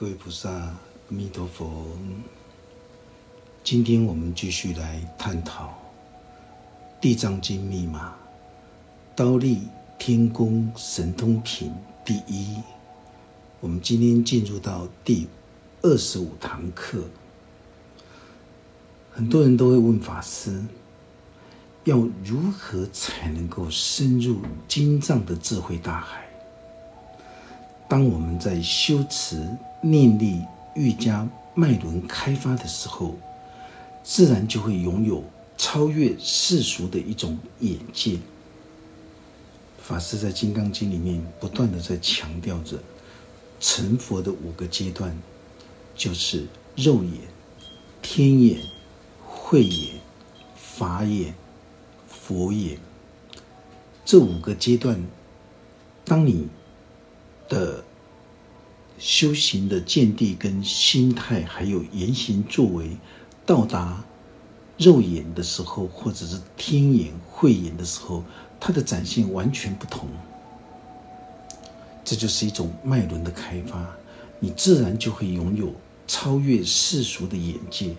各位菩萨，阿弥陀佛。今天我们继续来探讨《地藏经》密码，刀立天宫神通品第一。我们今天进入到第二十五堂课。很多人都会问法师，要如何才能够深入经藏的智慧大海？当我们在修持念力愈加脉轮开发的时候，自然就会拥有超越世俗的一种眼界。法师在《金刚经》里面不断的在强调着。成佛的五个阶段，就是肉眼、天眼、慧眼、法眼、佛眼。这五个阶段，当你的修行的见地、跟心态，还有言行作为，到达肉眼的时候，或者是天眼、慧眼的时候，它的展现完全不同。这就是一种脉轮的开发，你自然就会拥有超越世俗的眼界。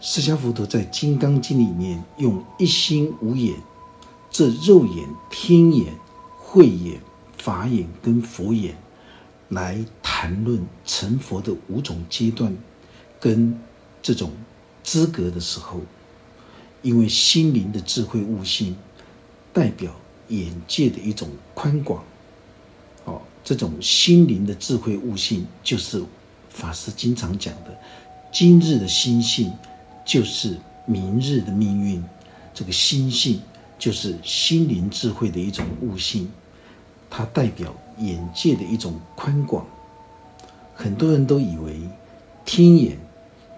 释迦佛陀在《金刚经》里面用一心五眼，这肉眼、天眼、慧眼、法眼跟佛眼，来谈论成佛的五种阶段跟这种资格的时候，因为心灵的智慧悟性，代表眼界的一种宽广。这种心灵的智慧悟性，就是法师经常讲的：今日的心性，就是明日的命运。这个心性，就是心灵智慧的一种悟性，它代表眼界的一种宽广。很多人都以为天眼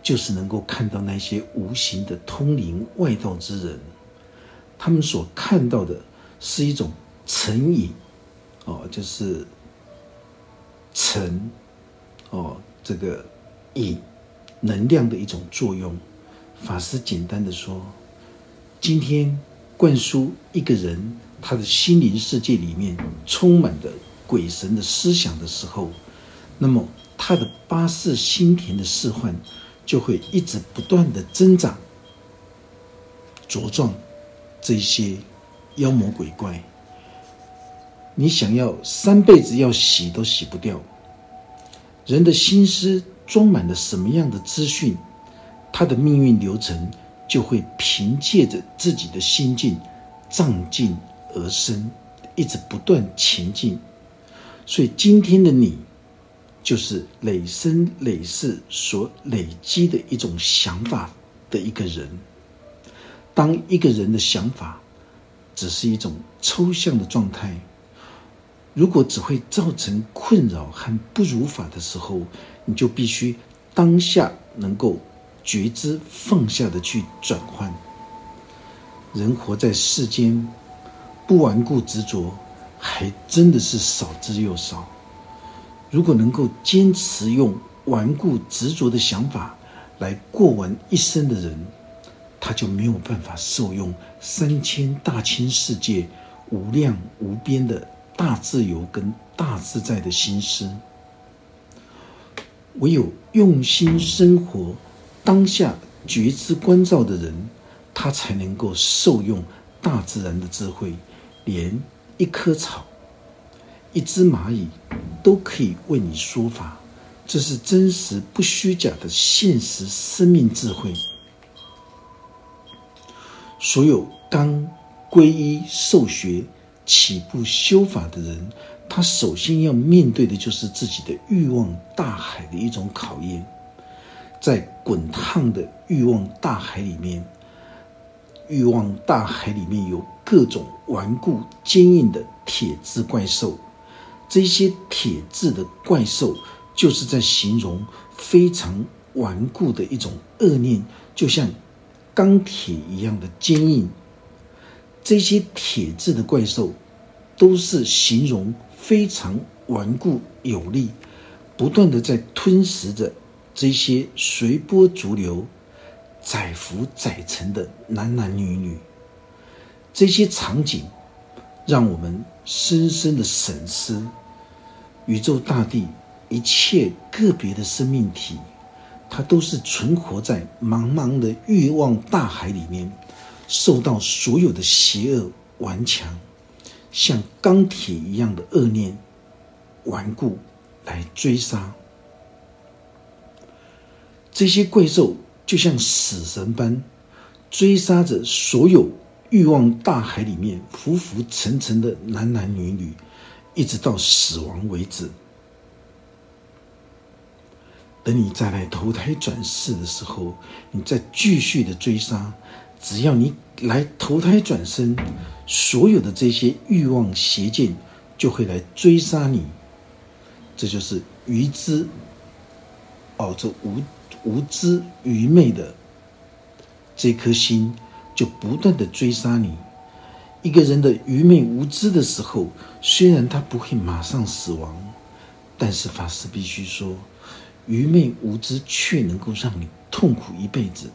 就是能够看到那些无形的通灵外道之人，他们所看到的是一种成影，哦，就是。成，哦，这个影能量的一种作用。法师简单的说，今天灌输一个人他的心灵世界里面充满的鬼神的思想的时候，那么他的八世心田的释幻就会一直不断的增长、茁壮这些妖魔鬼怪。你想要三辈子要洗都洗不掉。人的心思装满了什么样的资讯，他的命运流程就会凭借着自己的心境胀进而生，一直不断前进。所以今天的你，就是累生累世所累积的一种想法的一个人。当一个人的想法只是一种抽象的状态，如果只会造成困扰和不如法的时候，你就必须当下能够觉知放下的去转换。人活在世间，不顽固执着，还真的是少之又少。如果能够坚持用顽固执着的想法来过完一生的人，他就没有办法受用三千大千世界无量无边的大自由跟大自在的心思。唯有用心生活当下觉知关照的人，他才能够受用大自然的智慧，连一棵草、一只蚂蚁都可以为你说法。这是真实不虚假的现实生命智慧。所有刚皈依受学、起步修法的人，他首先要面对的就是自己的欲望大海的一种考验。在滚烫的欲望大海里面，欲望大海里面有各种顽固坚硬的铁质怪兽。这些铁质的怪兽，就是在形容非常顽固的一种恶念，就像。钢铁一样的坚硬，这些铁质的怪兽，都是形容非常顽固有力，不断的在吞食着这些随波逐流、载浮载沉的男男女女。这些场景，让我们深深的审思：宇宙大地一切个别的生命体，它都是存活在茫茫的欲望大海里面，受到所有的邪恶顽强，像钢铁一样的恶念顽固来追杀。这些怪兽就像死神般追杀着所有欲望大海里面浮浮沉沉的男男女女，一直到死亡为止。等你再来投胎转世的时候，你再继续的追杀。只要你来投胎转生，所有的这些欲望邪见就会来追杀你。这就是愚知哦，这无无知愚昧的这颗心，就不断的追杀你。一个人的愚昧无知的时候，虽然他不会马上死亡，但是法师必须说。愚昧无知却能够让你痛苦一辈子，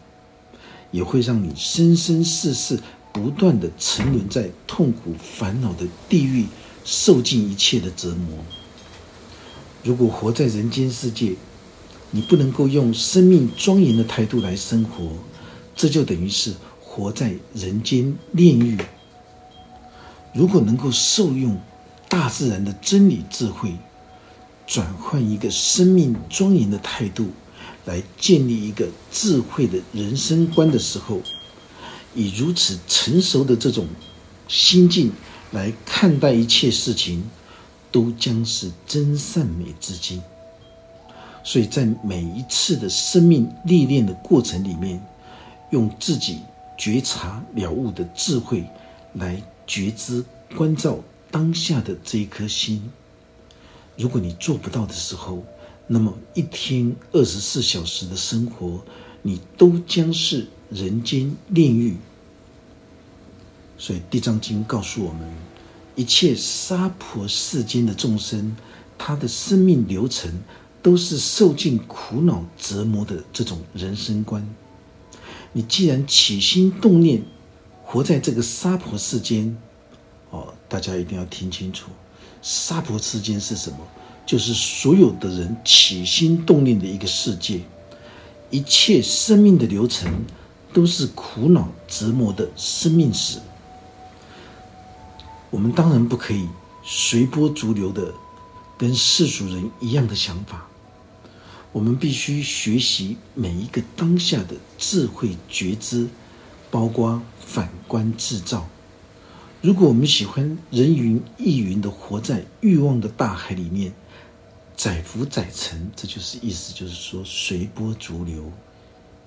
也会让你生生世世不断的沉沦在痛苦烦恼的地狱，受尽一切的折磨。如果活在人间世界，你不能够用生命庄严的态度来生活，这就等于是活在人间炼狱。如果能够受用大自然的真理智慧。转换一个生命庄严的态度，来建立一个智慧的人生观的时候，以如此成熟的这种心境来看待一切事情，都将是真善美之境。所以在每一次的生命历练的过程里面，用自己觉察了悟的智慧来觉知关照当下的这一颗心。如果你做不到的时候，那么一天二十四小时的生活，你都将是人间炼狱。所以《地藏经》告诉我们，一切娑婆世间的众生，他的生命流程都是受尽苦恼折磨的这种人生观。你既然起心动念，活在这个娑婆世间，哦，大家一定要听清楚。娑婆世间是什么？就是所有的人起心动念的一个世界，一切生命的流程都是苦恼折磨的生命史。我们当然不可以随波逐流的跟世俗人一样的想法，我们必须学习每一个当下的智慧觉知，包括反观自照。如果我们喜欢人云亦云的活在欲望的大海里面，载浮载沉，这就是意思，就是说随波逐流，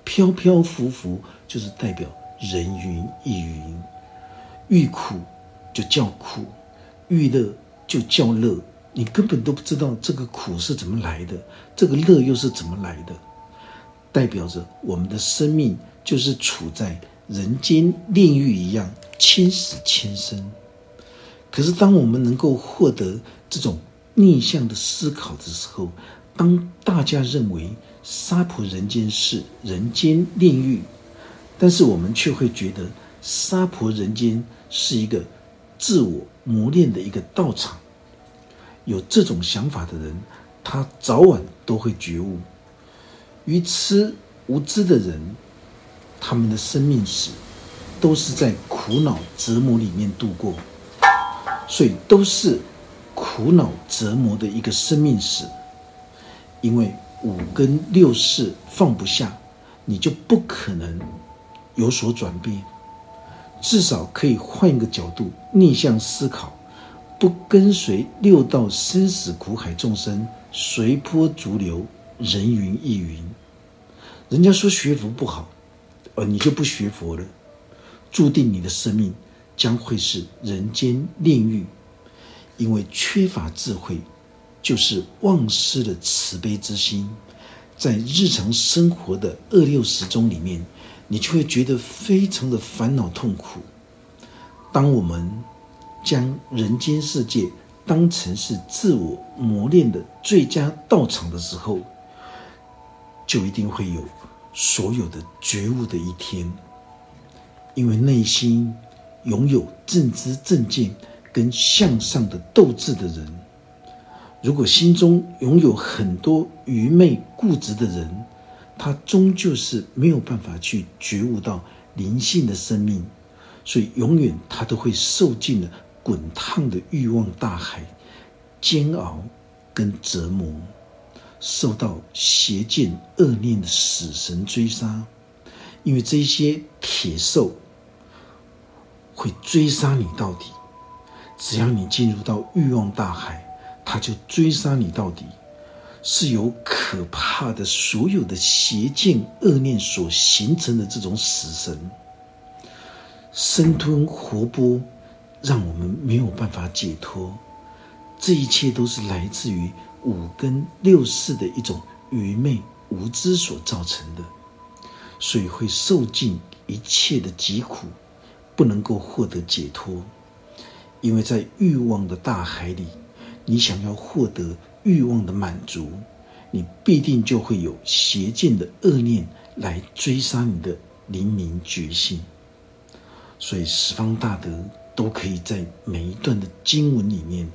飘飘浮浮，就是代表人云亦云。欲苦就叫苦，欲乐就叫乐，你根本都不知道这个苦是怎么来的，这个乐又是怎么来的，代表着我们的生命就是处在人间炼狱一样。千死千生，可是当我们能够获得这种逆向的思考的时候，当大家认为娑婆人间是人间炼狱，但是我们却会觉得娑婆人间是一个自我磨练的一个道场。有这种想法的人，他早晚都会觉悟。愚痴无知的人，他们的生命史。都是在苦恼折磨里面度过，所以都是苦恼折磨的一个生命史。因为五根六识放不下，你就不可能有所转变。至少可以换一个角度，逆向思考，不跟随六道生死苦海众生随波逐流，人云亦云。人家说学佛不好，呃，你就不学佛了。注定你的生命将会是人间炼狱，因为缺乏智慧，就是忘失了慈悲之心。在日常生活的二六时钟里面，你就会觉得非常的烦恼痛苦。当我们将人间世界当成是自我磨练的最佳道场的时候，就一定会有所有的觉悟的一天。因为内心拥有正知正见跟向上的斗志的人，如果心中拥有很多愚昧固执的人，他终究是没有办法去觉悟到灵性的生命，所以永远他都会受尽了滚烫的欲望大海煎熬跟折磨，受到邪见恶念的死神追杀，因为这些铁兽会追杀你到底，只要你进入到欲望大海。他就追杀你到底，是由可怕的所有的邪见恶念所形成的这种死神，生吞活剥，让我们没有办法解脱。这一切都是来自于五根六识的一种愚昧无知所造成的，所以会受尽一切的疾苦，不能够获得解脱，因为在欲望的大海里。你想要获得欲望的满足，你必定就会有邪见的恶念来追杀你的灵明觉性。所以十方大德都可以在每一段的经文里面，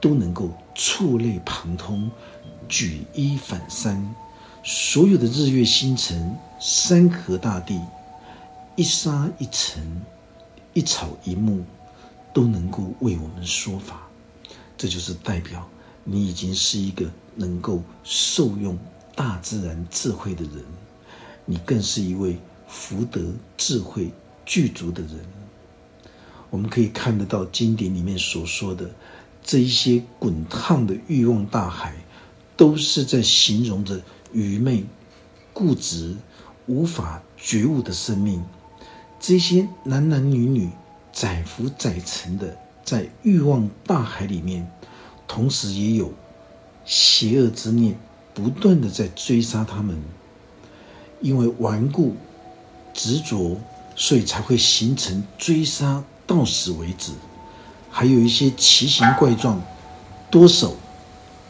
都能够触类旁通，举一反三。所有的日月星辰、山河大地、一沙一尘、一草一木，都能够为我们说法。这就是代表你已经是一个能够受用大自然智慧的人，你更是一位福德智慧具足的人。我们可以看得到经典里面所说的这一些滚烫的欲望大海，都是在形容着愚昧、固执、无法觉悟的生命。这些男男女女载浮载沉的。在欲望大海里面，同时也有邪恶之念不断的在追杀他们，因为顽固执着，所以才会形成追杀到死为止。还有一些奇形怪状、多手、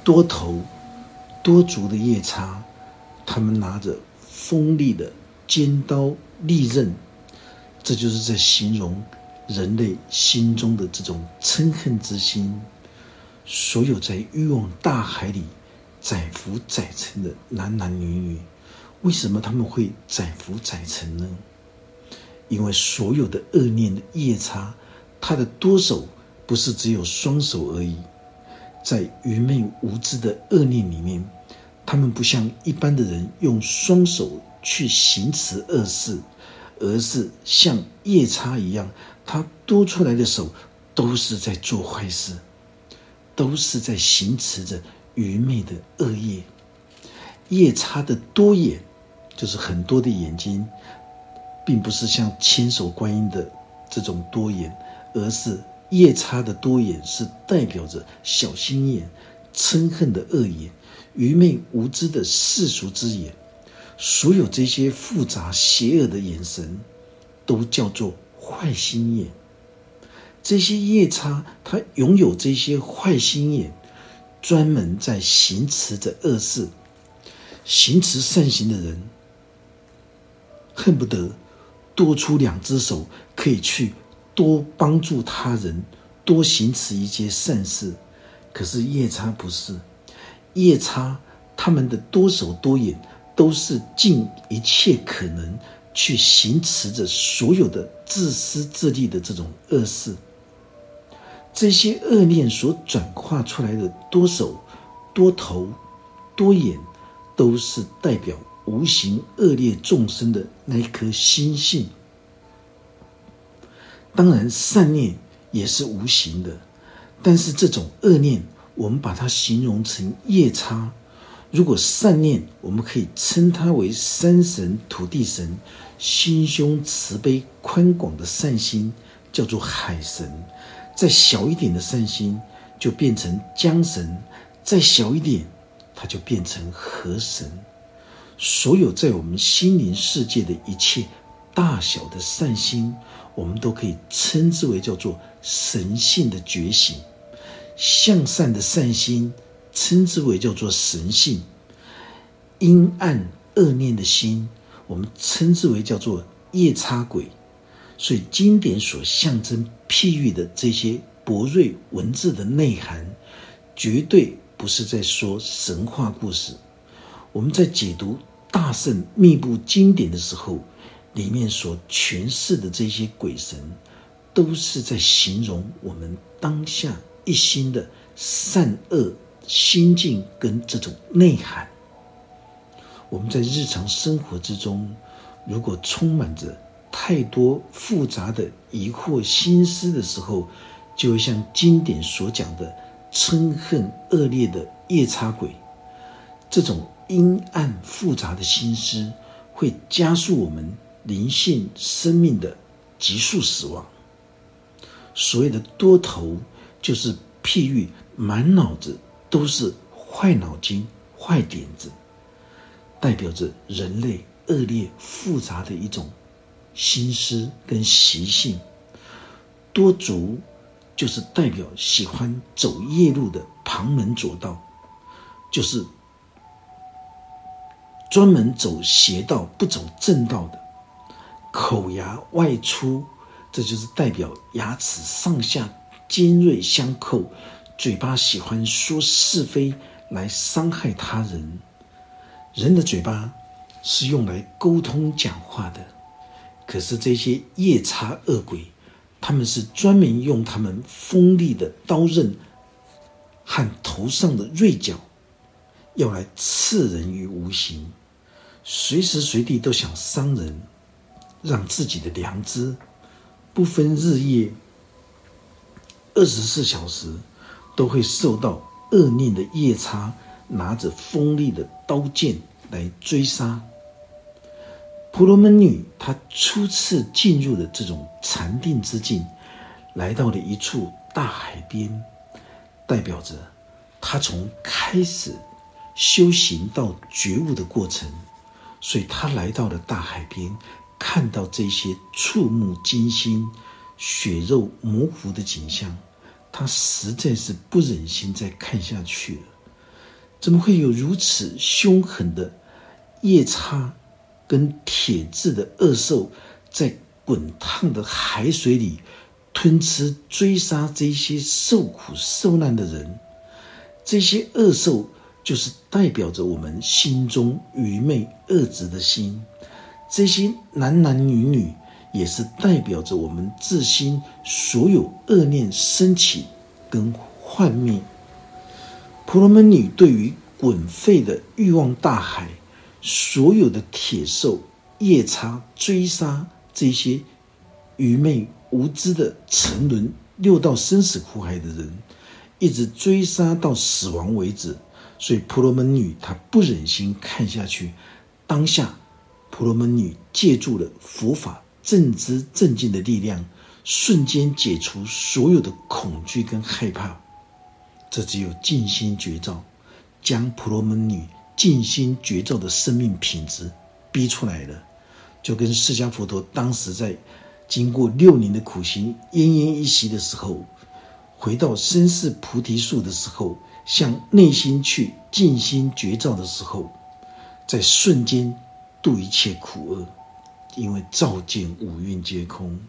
多头、多足的夜叉，他们拿着锋利的尖刀利刃，这就是在形容。人类心中的这种嗔恨之心，所有在欲望大海里载浮载沉的男男女女，为什么他们会载浮载沉呢？因为所有的恶念的夜叉，他的多手不是只有双手而已，在愚昧无知的恶念里面，他们不像一般的人用双手去行持恶事，而是像夜叉一样。他多出来的手都是在做坏事，都是在行持着愚昧的恶业。夜叉的多眼，就是很多的眼睛，并不是像千手观音的这种多眼，而是夜叉的多眼是代表着小心眼、嗔恨的恶眼、愚昧无知的世俗之眼。所有这些复杂邪恶的眼神，都叫做。坏心眼，这些夜叉，他拥有这些坏心眼，专门在行持着恶事。行持善行的人，恨不得多出两只手，可以去多帮助他人，多行持一些善事。可是夜叉不是，夜叉他们的多手多眼，都是尽一切可能。去行持着所有的自私自利的这种恶事，这些恶念所转化出来的多手、多头、多眼，都是代表无形恶劣众生的那一颗心性。当然，善念也是无形的，但是这种恶念，我们把它形容成夜叉。如果善念，我们可以称它为山神、土地神。心胸慈悲宽广的善心叫做海神，再小一点的善心就变成江神，再小一点，它就变成河神。所有在我们心灵世界的一切大小的善心，我们都可以称之为叫做神性的觉醒。向善的善心称之为叫做神性，阴暗恶念的心。我们称之为叫做夜叉鬼，所以经典所象征譬喻的这些博瑞文字的内涵，绝对不是在说神话故事。我们在解读大圣密布经典的时候，里面所诠释的这些鬼神，都是在形容我们当下一心的善恶心境跟这种内涵。我们在日常生活之中，如果充满着太多复杂的疑惑心思的时候，就会像经典所讲的嗔恨恶劣的夜叉鬼，这种阴暗复杂的心思，会加速我们灵性生命的急速死亡。所谓的多头，就是譬喻满脑子都是坏脑筋、坏点子。代表着人类恶劣复杂的一种心思跟习性，多足就是代表喜欢走夜路的旁门左道，就是专门走邪道不走正道的，口牙外出，这就是代表牙齿上下尖锐相扣，嘴巴喜欢说是非来伤害他人。人的嘴巴是用来沟通讲话的，可是这些夜叉恶鬼，他们是专门用他们锋利的刀刃和头上的锐角，要来刺人于无形，随时随地都想伤人，让自己的良知不分日夜、二十四小时都会受到恶念的夜叉。拿着锋利的刀剑来追杀婆罗门女，她初次进入的这种禅定之境，来到了一处大海边，代表着她从开始修行到觉悟的过程。所以他来到了大海边，看到这些触目惊心、血肉模糊的景象，他实在是不忍心再看下去了。怎么会有如此凶狠的夜叉跟铁质的恶兽，在滚烫的海水里吞吃、追杀这些受苦受难的人？这些恶兽就是代表着我们心中愚昧恶执的心；这些男男女女也是代表着我们自心所有恶念升起跟幻灭。婆罗门女对于滚沸的欲望大海，所有的铁兽、夜叉追杀这些愚昧无知的沉沦六道生死苦海的人，一直追杀到死亡为止。所以婆罗门女她不忍心看下去，当下婆罗门女借助了佛法正知正见的力量，瞬间解除所有的恐惧跟害怕。这只有静心绝照，将婆罗门女静心绝照的生命品质逼出来了，就跟释迦佛陀当时在经过六年的苦行奄奄一息的时候，回到身世菩提树的时候，向内心去静心绝照的时候，在瞬间度一切苦厄，因为照见五蕴皆空。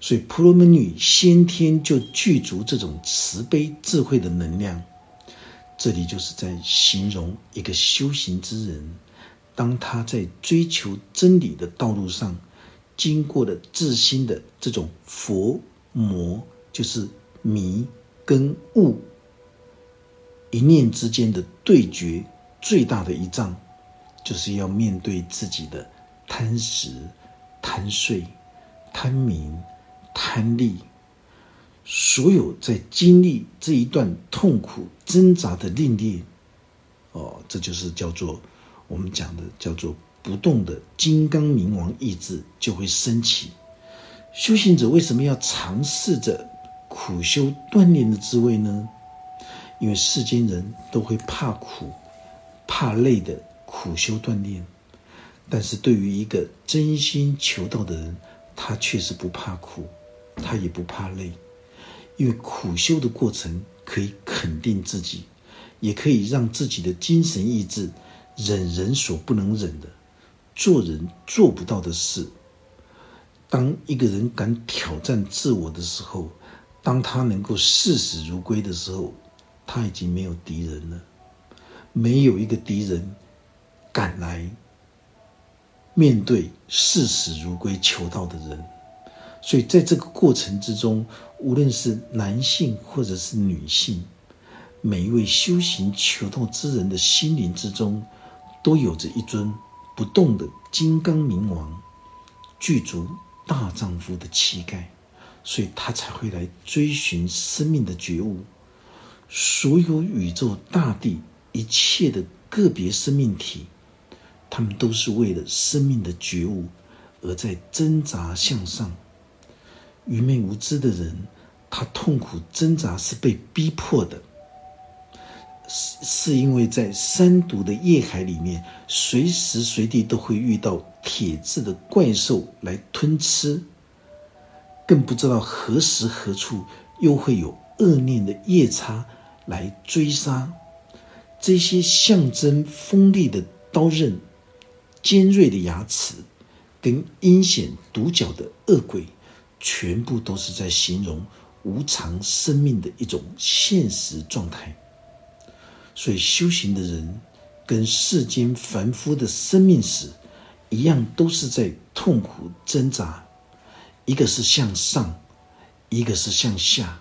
所以婆罗门女先天就具足这种慈悲智慧的能量，这里就是在形容一个修行之人，当他在追求真理的道路上，经过了自心的这种佛魔，就是迷跟悟一念之间的对决，最大的一仗，就是要面对自己的贪食、贪睡、贪名。贪利，所有在经历这一段痛苦挣扎的历练，哦，这就是叫做我们讲的叫做不动的金刚冥王意志就会升起。修行者为什么要尝试着苦修锻炼的滋味呢？因为世间人都会怕苦、怕累的苦修锻炼，但是对于一个真心求道的人，他确实不怕苦。他也不怕累，因为苦修的过程可以肯定自己，也可以让自己的精神意志忍人所不能忍的，做人做不到的事。当一个人敢挑战自我的时候，当他能够视死如归的时候，他已经没有敌人了，没有一个敌人敢来面对视死如归求道的人。所以，在这个过程之中，无论是男性或者是女性，每一位修行求道之人的心灵之中，都有着一尊不动的金刚明王，具足大丈夫的气概，所以他才会来追寻生命的觉悟。所有宇宙大地一切的个别生命体，他们都是为了生命的觉悟而在挣扎向上。愚昧无知的人，他痛苦挣扎是被逼迫的，是是因为在三毒的业海里面，随时随地都会遇到铁质的怪兽来吞吃，更不知道何时何处又会有恶念的夜叉来追杀。这些象征锋利的刀刃、尖锐的牙齿，跟阴险毒角的恶鬼。全部都是在形容无常生命的一种现实状态，所以修行的人跟世间凡夫的生命史一样，都是在痛苦挣扎。一个是向上，一个是向下。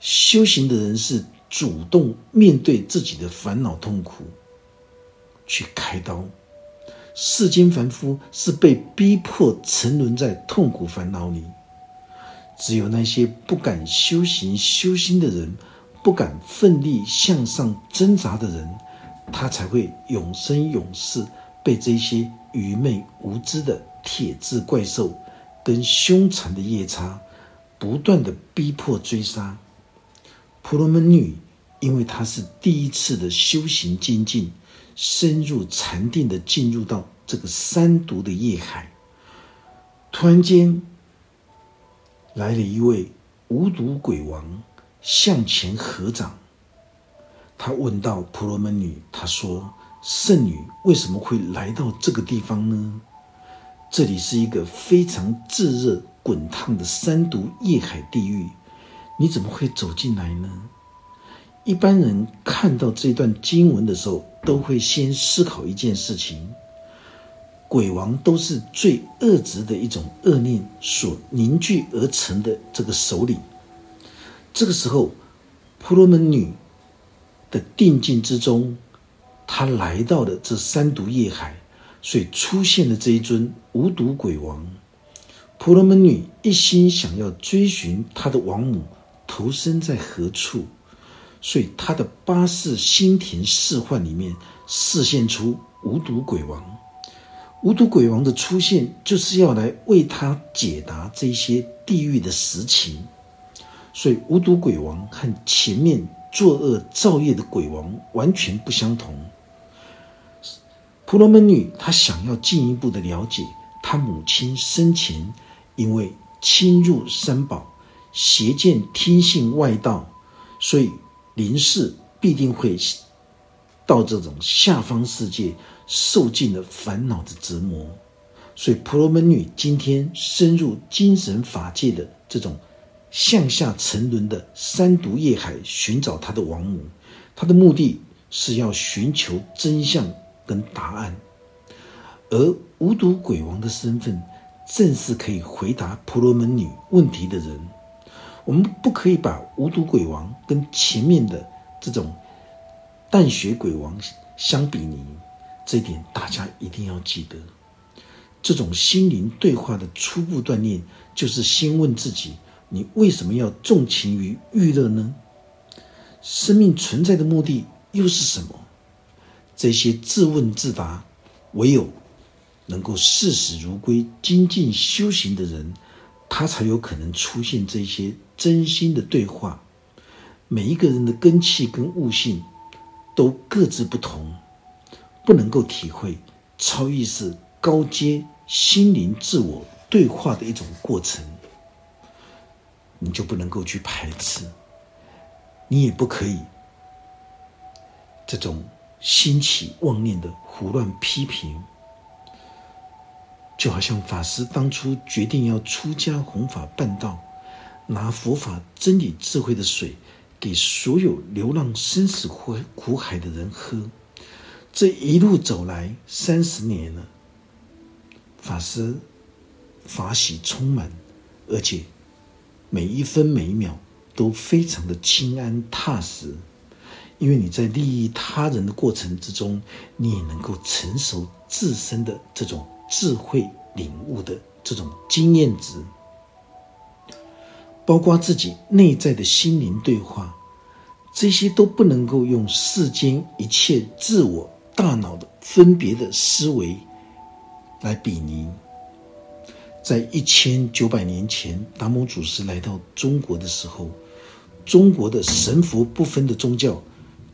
修行的人是主动面对自己的烦恼痛苦，去开刀；世间凡夫是被逼迫沉沦在痛苦烦恼里。只有那些不敢修行、修心的人，不敢奋力向上挣扎的人，他才会永生永世被这些愚昧无知的铁质怪兽跟凶残的夜叉不断的逼迫追杀。婆罗门女，因为她是第一次的修行精进，深入禅定的进入到这个三毒的业海，突然间。来了一位无毒鬼王，向前合掌。他问到婆罗门女：“他说，圣女为什么会来到这个地方呢？这里是一个非常炙热、滚烫的三毒业海地狱，你怎么会走进来呢？”一般人看到这段经文的时候，都会先思考一件事情。鬼王都是最恶质的一种恶念所凝聚而成的这个首领。这个时候，婆罗门女的定境之中，她来到了这三毒业海，所以出现了这一尊无毒鬼王。婆罗门女一心想要追寻她的王母投身在何处，所以他的八世心田四幻里面示现出无毒鬼王。无毒鬼王的出现，就是要来为他解答这些地狱的实情。所以，无毒鬼王和前面作恶造业的鬼王完全不相同。婆罗门女她想要进一步的了解她母亲生前因为侵入三宝，邪见听信外道，所以临世必定会到这种下方世界。受尽了烦恼的折磨，所以婆罗门女今天深入精神法界的这种向下沉沦的三毒业海，寻找她的王母。她的目的是要寻求真相跟答案，而无毒鬼王的身份，正是可以回答婆罗门女问题的人。我们不可以把无毒鬼王跟前面的这种淡血鬼王相比拟。这一点大家一定要记得。这种心灵对话的初步锻炼，就是先问自己：你为什么要重情于娱乐呢？生命存在的目的又是什么？这些自问自答，唯有能够视死如归、精进修行的人，他才有可能出现这些真心的对话。每一个人的根气跟悟性都各自不同。不能够体会超意识高阶心灵自我对话的一种过程，你就不能够去排斥，你也不可以这种兴起妄念的胡乱批评，就好像法师当初决定要出家弘法办道，拿佛法真理智慧的水给所有流浪生死苦苦海的人喝。这一路走来三十年了，法师法喜充满，而且每一分每一秒都非常的清安踏实，因为你在利益他人的过程之中，你也能够成熟自身的这种智慧领悟的这种经验值，包括自己内在的心灵对话，这些都不能够用世间一切自我。大脑的分别的思维来比拟，在一千九百年前，达摩祖师来到中国的时候，中国的神佛不分的宗教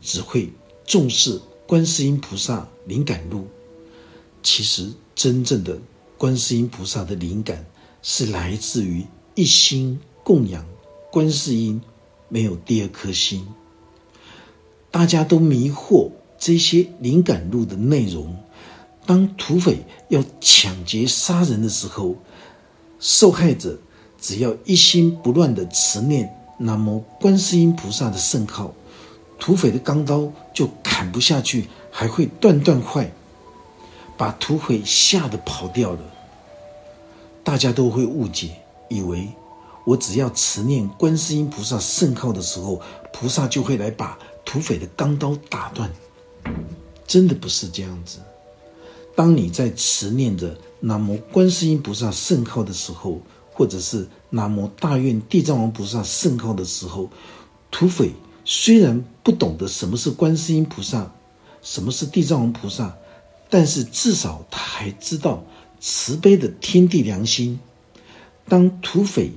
只会重视观世音菩萨灵感路。其实，真正的观世音菩萨的灵感是来自于一心供养观世音，没有第二颗心。大家都迷惑。这些灵感录的内容，当土匪要抢劫杀人的时候，受害者只要一心不乱的持念南无观世音菩萨的圣号，土匪的钢刀就砍不下去，还会断断坏，把土匪吓得跑掉了。大家都会误解，以为我只要持念观世音菩萨圣号的时候，菩萨就会来把土匪的钢刀打断。真的不是这样子。当你在持念着南无观世音菩萨圣号的时候，或者是南无大愿地藏王菩萨圣号的时候，土匪虽然不懂得什么是观世音菩萨，什么是地藏王菩萨，但是至少他还知道慈悲的天地良心。当土匪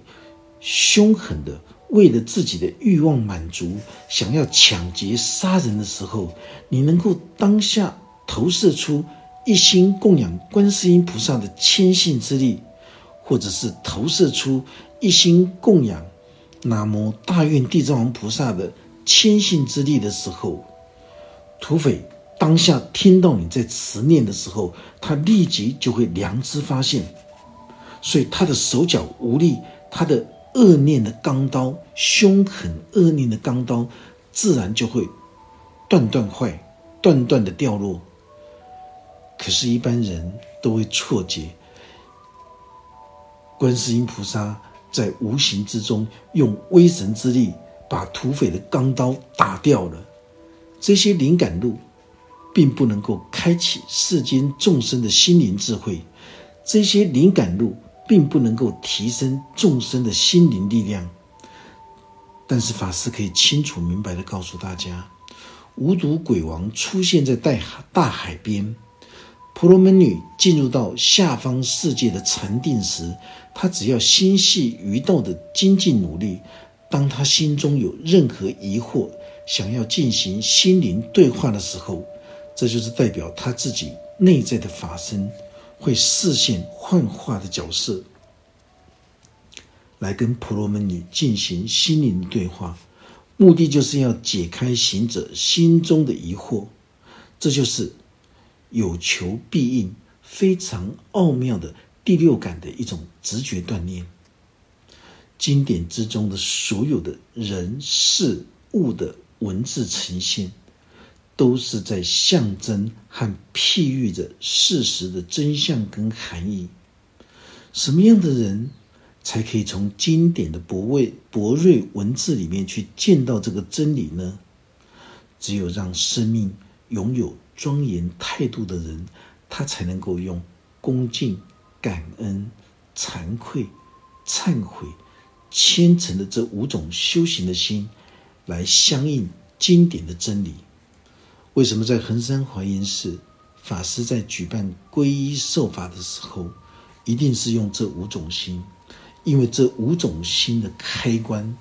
凶狠的。为了自己的欲望满足，想要抢劫杀人的时候，你能够当下投射出一心供养观世音菩萨的谦信之力，或者是投射出一心供养南无大愿地藏王菩萨的谦信之力的时候，土匪当下听到你在持念的时候，他立即就会良知发现，所以他的手脚无力，他的。恶念的钢刀，凶狠恶念的钢刀，自然就会断断坏，断断的掉落。可是，一般人都会错觉，观世音菩萨在无形之中用威神之力，把土匪的钢刀打掉了。这些灵感路，并不能够开启世间众生的心灵智慧。这些灵感路。并不能够提升众生的心灵力量，但是法师可以清楚明白的告诉大家：无毒鬼王出现在大大海边，婆罗门女进入到下方世界的禅定时，她只要心系于道的精进努力，当她心中有任何疑惑，想要进行心灵对话的时候，这就是代表她自己内在的法身。会视线幻化的角色，来跟婆罗门女进行心灵对话，目的就是要解开行者心中的疑惑。这就是有求必应、非常奥妙的第六感的一种直觉锻炼。经典之中的所有的人事物的文字呈现。都是在象征和譬喻着事实的真相跟含义。什么样的人才可以从经典的博味博瑞文字里面去见到这个真理呢？只有让生命拥有庄严态度的人，他才能够用恭敬、感恩、惭愧、忏悔、虔诚的这五种修行的心，来相应经典的真理。为什么在衡山华严寺，法师在举办皈依受法的时候，一定是用这五种心？因为这五种心的开关，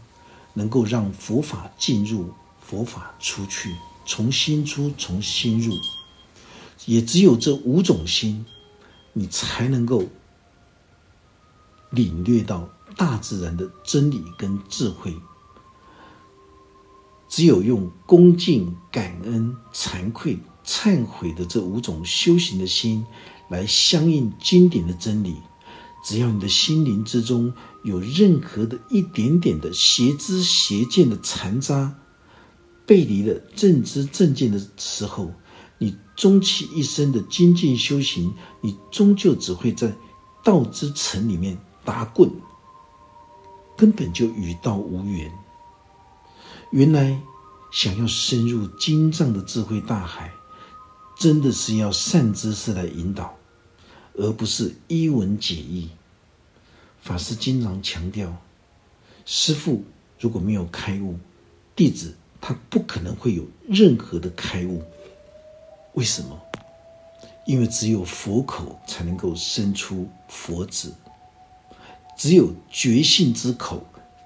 能够让佛法进入，佛法出去，从心出，从心入。也只有这五种心，你才能够领略到大自然的真理跟智慧。只有用恭敬、感恩、惭愧、忏悔的这五种修行的心，来相应经典的真理，只要你的心灵之中有任何的一点点的邪知邪见的残渣，背离了正知正见的时候，你终其一生的精进修行，你终究只会在道之城里面打滚，根本就与道无缘。原来想要深入经藏的智慧大海，真的是要善知识来引导。而不是一文解义。法师经常强调，师父如果没有开悟，弟子他不可能会有任何的开悟。为什么？因为只有佛口才能够生出佛子，只有觉性之口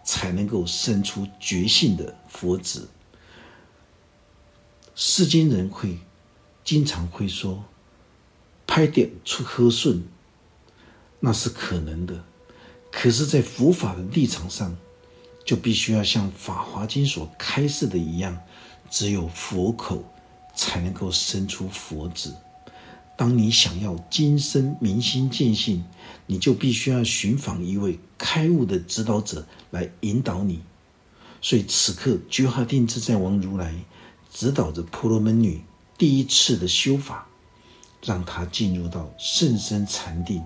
才能够生出觉性的佛子。世间人会经常会说。拍点出和顺，那是可能的。可是，在佛法的立场上，就必须要像《法华经》所开示的一样，只有佛口才能够生出佛子。当你想要今生明心见性，你就必须要寻访一位开悟的指导者来引导你。所以，此刻觉哈定自在王如来指导着婆罗门女第一次的修法。让她进入到甚深禅定，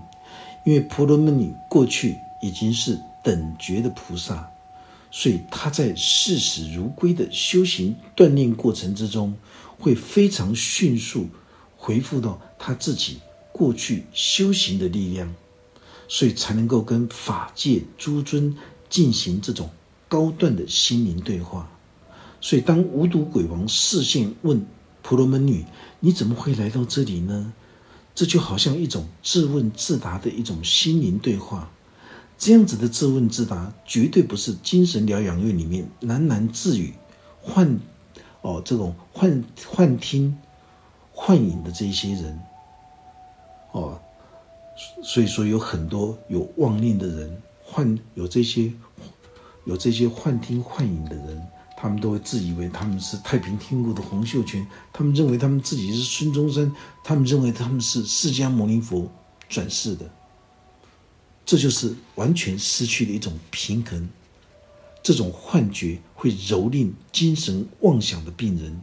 因为婆罗门女过去已经是等觉的菩萨，所以她在视死如归的修行锻炼过程之中，会非常迅速回复到他自己过去修行的力量，所以才能够跟法界诸尊进行这种高段的心灵对话。所以当无毒鬼王视线问。婆罗门女，你怎么会来到这里呢？这就好像一种自问自答的一种心灵对话。这样子的自问自答，绝对不是精神疗养院里面喃喃自语、幻哦这种幻幻听、幻影的这些人哦。所以说，有很多有妄念的人，幻有这些有这些幻听幻影的人。他们都会自以为他们是太平天国的洪秀全，他们认为他们自己是孙中山，他们认为他们是释迦牟尼佛转世的，这就是完全失去了一种平衡。这种幻觉会蹂躏精神妄想的病人。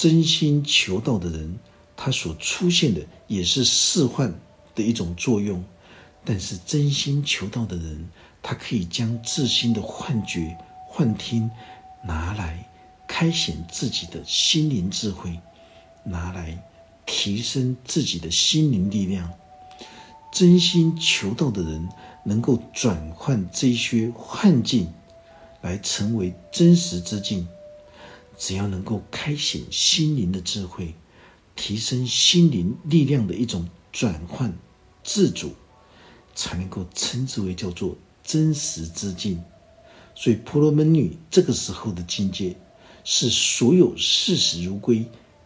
真心求道的人，他所出现的也是示幻的一种作用，但是真心求道的人，他可以将自心的幻觉、幻听。拿来开显自己的心灵智慧，拿来提升自己的心灵力量。真心求道的人，能够转换这些幻境，来成为真实之境。只要能够开显心灵的智慧，提升心灵力量的一种转换自主，才能够称之为叫做真实之境。所以，婆罗门女这个时候的境界，是所有视死如归、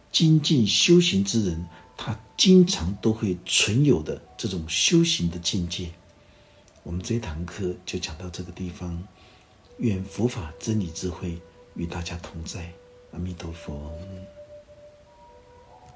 精进修行之人，他经常都会存有的这种修行的境界。我们这一堂课就讲到这个地方，愿佛法真理智慧与大家同在，阿弥陀佛。